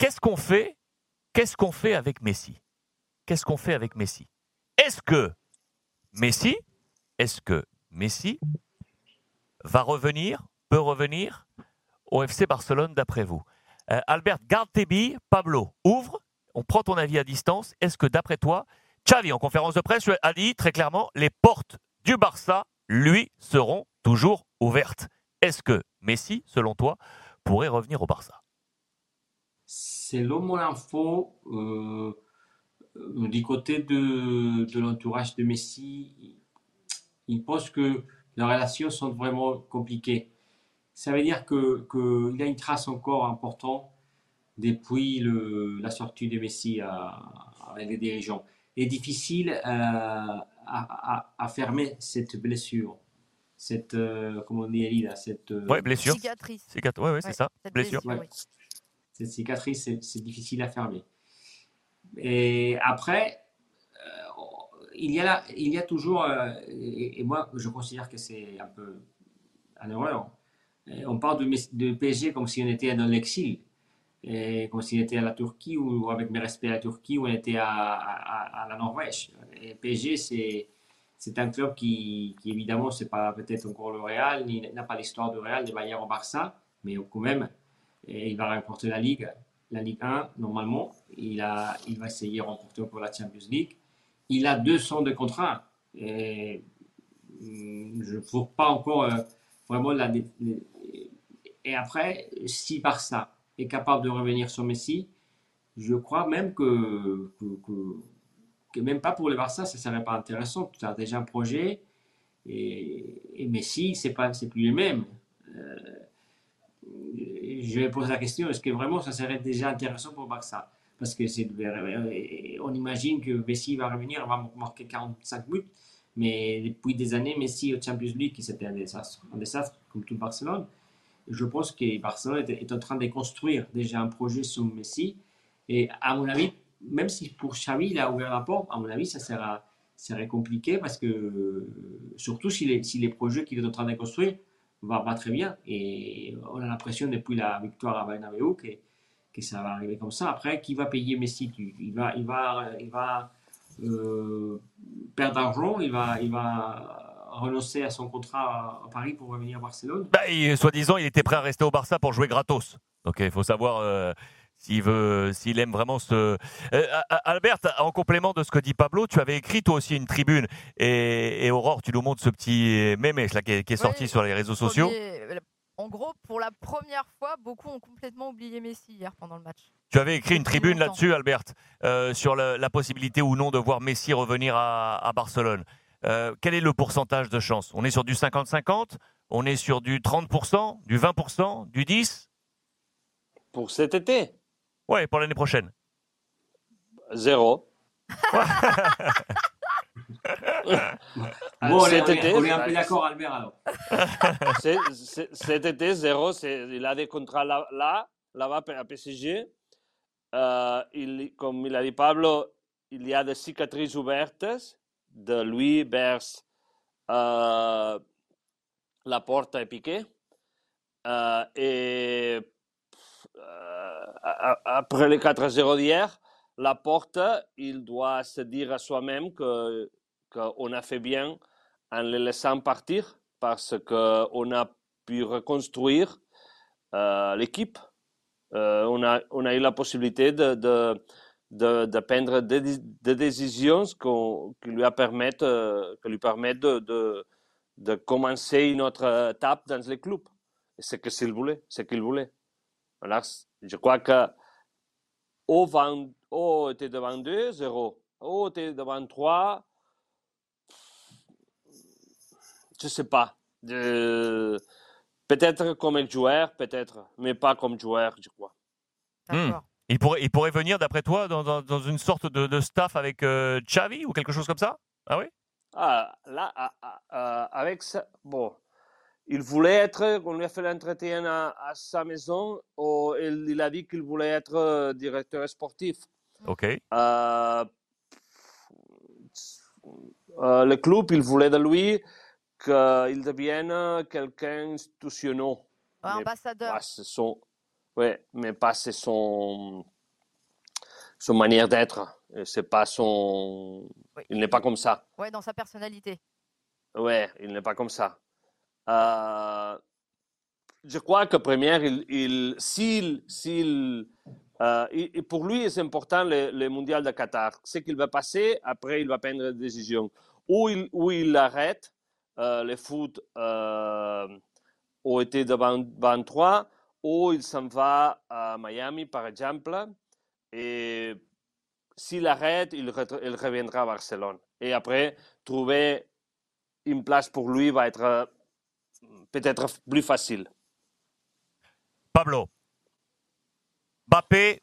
qu'est-ce qu'on fait? Avec Messi? Qu'est-ce qu'on fait avec Messi? Est-ce que Messi, est-ce que Messi va revenir, peut revenir au FC Barcelone d'après vous? Euh, Albert, garde tes billes. Pablo, ouvre. On prend ton avis à distance. Est-ce que d'après toi, Xavi, en conférence de presse, a dit très clairement les portes du Barça, lui, seront toujours ouvertes. Est-ce que Messi, selon toi, pourrait revenir au Barça? Selon mon info, euh, du côté de, de l'entourage de Messi, il pense que les relations sont vraiment compliquées. Ça veut dire qu'il que y a une trace encore importante depuis le, la sortie de Messi avec les dirigeants. Et difficile euh, à, à, à, fermer cette blessure, cette, euh, comment on dit, là, cette euh, blessure. Cicatrice. Ouais, ouais, c'est ça. Blessure. Cette cicatrice, c'est difficile à fermer. Et après, il, y a il y a toujours, et, et, moi je considère que c'est un peu un erreur, on parle de, PSG comme si on était dans l'exil, comme si on était à la Turquie ou avec mes respects à la Turquie ou on était à, la Norvège. PSG, c'est un club qui, qui évidemment, c'est pas peut-être encore le Real, n'a pas l'histoire du Real, de Bayern au Barça, mais quand même, il va remporter la Ligue, la Ligue 1 normalement. Il, a, il va essayer de remporter pour la Champions League. Il a 200 de contrats. Et hum, je ne trouve pas encore euh, vraiment la, et après, si Barça est capable de revenir sur Messi, je crois même que, même pas pour le Barça, ça ne serait pas intéressant. Tu as déjà un projet et, Messi, ce n'est plus le même. Euh, je vais poser la question, est-ce que vraiment ça serait déjà intéressant pour Barça? Parce que c'est, on imagine que Messi va revenir, va marquer 45 buts, mais depuis des années, Messi au Champions League, c'était un désastre, un désastre comme tout Barcelone je pense que Barcelone est, en train de construire déjà un projet sur Messi. Et à mon avis, même si pour Xavi, il a ouvert la porte, à mon avis, ça sera, serait compliqué parce que, surtout si les, si les projets qu'il est en train de construire vont pas très bien. Et on a l'impression depuis la victoire à Bernabeu que, que ça va arriver comme ça. Après, qui va payer Messi? Il va, il va, il va euh, perdre d'argent, il va, il va renoncer à son contrat à Paris pour revenir à Barcelone? Bah, Soi-disant, il était prêt à rester au Barça pour jouer gratos. Donc il faut savoir euh, s'il veut, s'il aime vraiment ce. Euh, Albert, en complément de ce que dit Pablo, tu avais écrit toi aussi une tribune et, Aurore, tu nous montres ce petit mémèche là qui est, sorti sur les réseaux sociaux. En gros, pour la première fois, beaucoup ont complètement oublié Messi hier pendant le match. Tu avais écrit une tribune là-dessus, Albert, euh, sur la, possibilité ou non de voir Messi revenir à Barcelone. Euh, quel est le pourcentage de chance? On est sur du 50-50 On est sur du 30% Du 20% Du 10% Pour cet été Ouais, pour l'année prochaine. Zéro. bon, cet on, été, on est un peu d'accord, Albert, alors. cet été, zéro. Il a des contrats là, là, là-bas à PSG. Euh, il, comme il a dit Pablo, il y a des cicatrices ouvertes de lui vers euh, la porte et Piqué. Euh, et après le 4-0 d'hier, la porte, il doit se dire à soi-même qu'on a fait bien en le laissant partir parce qu'on a pu reconstruire l'équipe. on, a, on a eu la possibilité de, de de, prendre des, des décisions qui lui permettent, euh, qui lui de, de, commencer une autre étape dans le club. Et c'est ce qu'il voulait. Alors, je crois que au, 20, au était devant 2, 0. Au était devant 3, je ne sais pas. peut-être comme joueur, peut-être, mais pas comme joueur, je crois. D'accord. Il pourrait, il pourrait venir, d'après toi, dans, dans, dans, une sorte de, de staff avec euh, Xavi ou quelque chose comme ça? Ah oui? Ah, Là, ah, ah, ah, avec ça, bon, il voulait être, on lui a fait l'entretien à, à, sa maison, oh, il, il, a dit qu'il voulait être euh, directeur sportif. Ok. Euh, euh, le club, il voulait de lui qu'il devienne quelqu'un institutionnel. ambassadeur. ce sont Ouais, mais pas c'est son son manière d'être. C'est pas son. Oui. Il n'est pas comme ça. Ouais, dans sa personnalité. Ouais, il n'est pas comme ça. Euh, je crois que première, il, il, s'il, s'il, euh, pour lui, c'est important le, mondial de Qatar. Ce qu'il va passer, après, il va prendre des décisions. Ou il, ou il arrête euh, le foot euh, au été de 20 23, ou il s'en va à Miami, par exemple. Et s'il arrête, il, il reviendra à Barcelone. Et après, trouver une place pour lui va être peut-être plus facile. Pablo. Mbappé,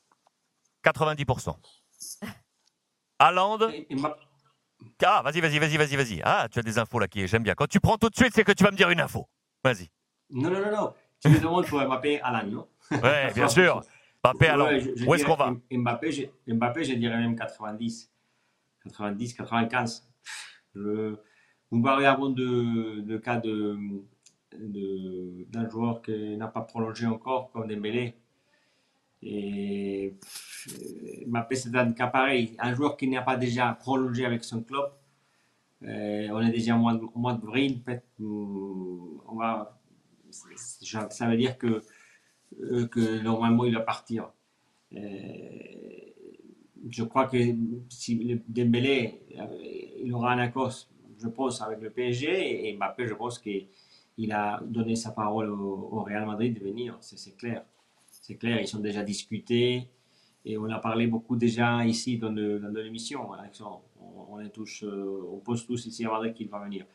90%. Haaland, Et- et Mbappé- ah, vas-y, vas-y, vas-y, vas-y, vas-y. Ah, tu as des infos là qui j'aime bien. Quand tu prends tout de suite, c'est que tu vas me dire une info. Vas-y. Non, non, non, non. Tu me demandes pour Mbappé Alan, non? Ouais, bien sûr. Mbappé, Haaland. Ouais, Où est-ce qu'on va? Mbappé je, Mbappé, je dirais même 90. 90, 95. Je- vous me parlez avant de, de cas de- d'un joueur qui n'a pas prolongé encore, comme Dembélé. Et Mbappé, c'est un cas pareil. Un joueur qui n'a pas déjà prolongé avec son club, euh, on est déjà au mois de, mois d'avril, peut-être, hum, on va, ça veut dire que, euh, que normalement il va partir. Euh, je crois que si Dembélé, il aura un accord, je pense, avec le PSG et Mbappé, je pense qu'il a donné sa parole au, Real Madrid de venir, c'est clair. C'est clair, ils sont déjà discutés et on a parlé beaucoup déjà ici dans, l'émission. On, on est tous, euh, on pense tous ici à Madrid qu'il va venir.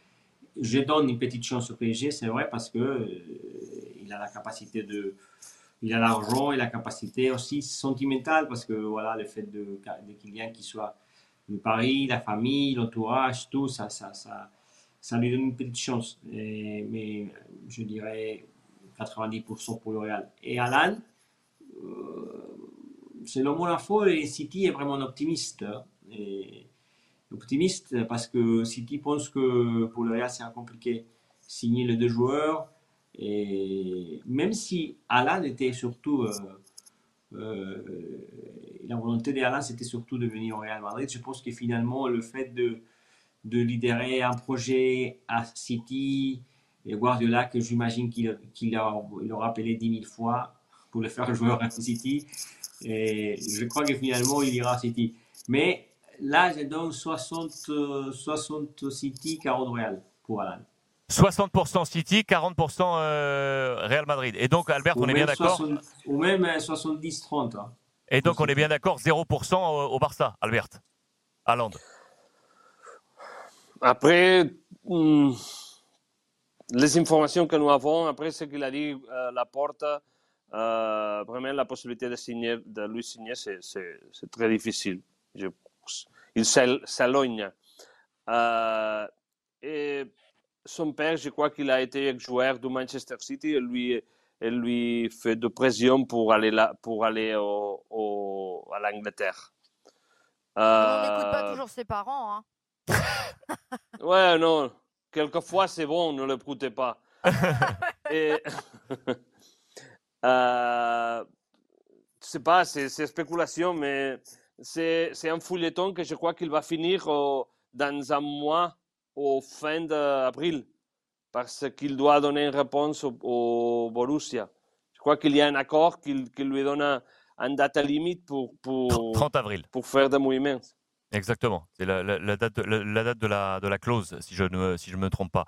Je donne une petite chance au PSG, c'est vrai, parce que euh, il a la capacité de, il a l'argent et la capacité aussi sentimentale parce que voilà le fait de, de Kylian qui soit de Paris, la famille, l'entourage, tout ça, ça, ça, ça lui donne une petite chance. Et- mais je dirais 90% pour le Real. Et Alan, euh, selon mon info, City est vraiment optimiste. hein. Optimiste parce que City pense que pour le Real c'est compliqué signer les deux joueurs. Et même si Alan était surtout. euh, euh, la volonté d'Alan c'était surtout de venir au Real Madrid, je pense que finalement le fait de, de lidérer un projet à City et Guardiola, que j'imagine qu'il il aura appelé 10 000 fois pour le faire jouer à City, et je crois que finalement il ira à City. Mais là, je donne 60, euh, 60 City, 40 Real pour Alan. 60% City, 40% euh, Real Madrid. Et donc, Albert, on est bien d'accord 60 Ou même euh, 70-30. hein. Et donc, on est bien d'accord, 0% au, au Barça, Albert. Haaland. Après, hum, les informations que nous avons, après ce qu'il a dit euh, Laporte, euh, vraiment la possibilité de, signer, de lui signer, c'est- très difficile. Je- il s'él- s'éloigne. Euh, et son père, je crois qu'il a été joueur du Manchester City et lui, et lui fait de pression pour aller, là, pour aller au, au- à l'Angleterre. On n'écoute pas Euh, toujours ses parents. Hein. Ouais, non. Quelquefois, c'est bon, ne l'écoutez pas. Et... euh, je sais pas, c'est c'est spéculation, mais c'est c'est un feuilleton que je crois qu'il va finir au- dans un mois, au fin d'avril, parce qu'il doit donner une réponse au, au Borussia. Je crois qu'il y a un accord qui, lui donne un, un date limite pour, pour, 30 avril. pour faire des mouvements. Exactement. C'est la, date, de, la, date clause, si je ne me trompe pas.